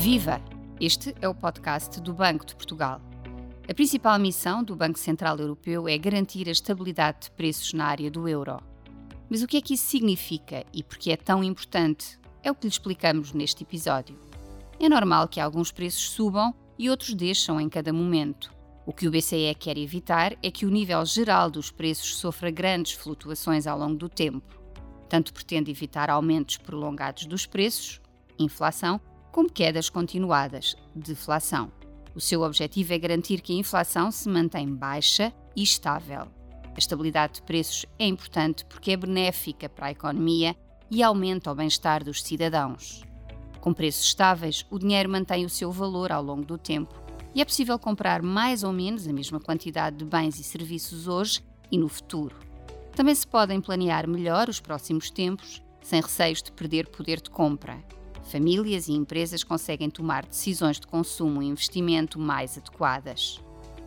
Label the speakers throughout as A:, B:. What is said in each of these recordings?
A: Viva! Este é o podcast do Banco de Portugal. A principal missão do Banco Central Europeu é garantir a estabilidade de preços na área do euro. Mas o que é que isso significa e por que é tão importante? É o que lhe explicamos neste episódio. É normal que alguns preços subam e outros deixam em cada momento. O que o BCE quer evitar é que o nível geral dos preços sofra grandes flutuações ao longo do tempo. Tanto pretende evitar aumentos prolongados dos preços, inflação, como quedas continuadas, deflação. O seu objetivo é garantir que a inflação se mantém baixa e estável. A estabilidade de preços é importante porque é benéfica para a economia e aumenta o bem-estar dos cidadãos. Com preços estáveis, o dinheiro mantém o seu valor ao longo do tempo e é possível comprar mais ou menos a mesma quantidade de bens e serviços hoje e no futuro. Também se podem planear melhor os próximos tempos, sem receios de perder poder de compra. Famílias e empresas conseguem tomar decisões de consumo e investimento mais adequadas.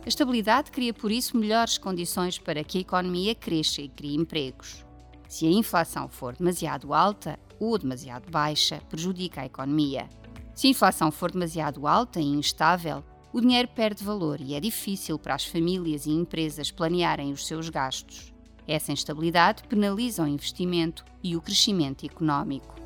A: A estabilidade cria, por isso, melhores condições para que a economia cresça e crie empregos. Se a inflação for demasiado alta ou demasiado baixa, prejudica a economia. Se a inflação for demasiado alta e instável, o dinheiro perde valor e é difícil para as famílias e empresas planearem os seus gastos. Essa instabilidade penaliza o investimento e o crescimento económico.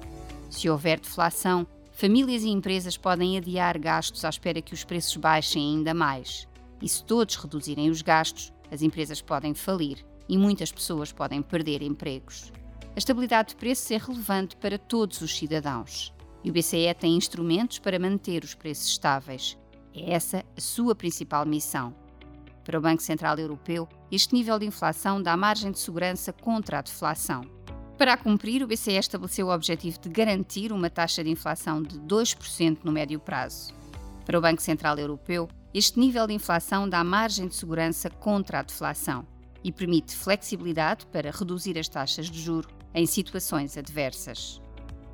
A: Se houver deflação, famílias e empresas podem adiar gastos à espera que os preços baixem ainda mais. E se todos reduzirem os gastos, as empresas podem falir e muitas pessoas podem perder empregos. A estabilidade de preços é relevante para todos os cidadãos e o BCE tem instrumentos para manter os preços estáveis. É essa a sua principal missão. Para o Banco Central Europeu, este nível de inflação dá margem de segurança contra a deflação. Para a cumprir, o BCE estabeleceu o objetivo de garantir uma taxa de inflação de 2% no médio prazo. Para o Banco Central Europeu, este nível de inflação dá margem de segurança contra a deflação e permite flexibilidade para reduzir as taxas de juro em situações adversas.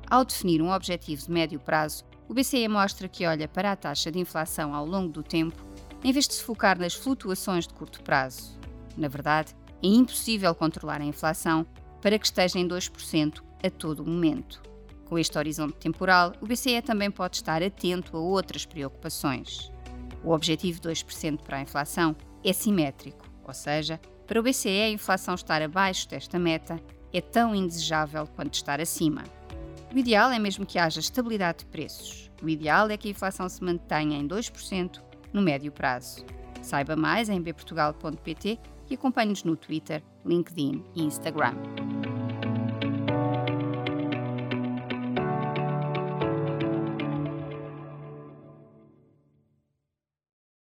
A: Ao definir um objetivo de médio prazo, o BCE mostra que olha para a taxa de inflação ao longo do tempo, em vez de se focar nas flutuações de curto prazo. Na verdade, é impossível controlar a inflação para que esteja em 2% a todo momento. Com este horizonte temporal, o BCE também pode estar atento a outras preocupações. O objetivo de 2% para a inflação é simétrico, ou seja, para o BCE a inflação estar abaixo desta meta é tão indesejável quanto estar acima. O ideal é mesmo que haja estabilidade de preços. O ideal é que a inflação se mantenha em 2% no médio prazo. Saiba mais em bportugal.pt e acompanhe-nos no Twitter, LinkedIn e Instagram.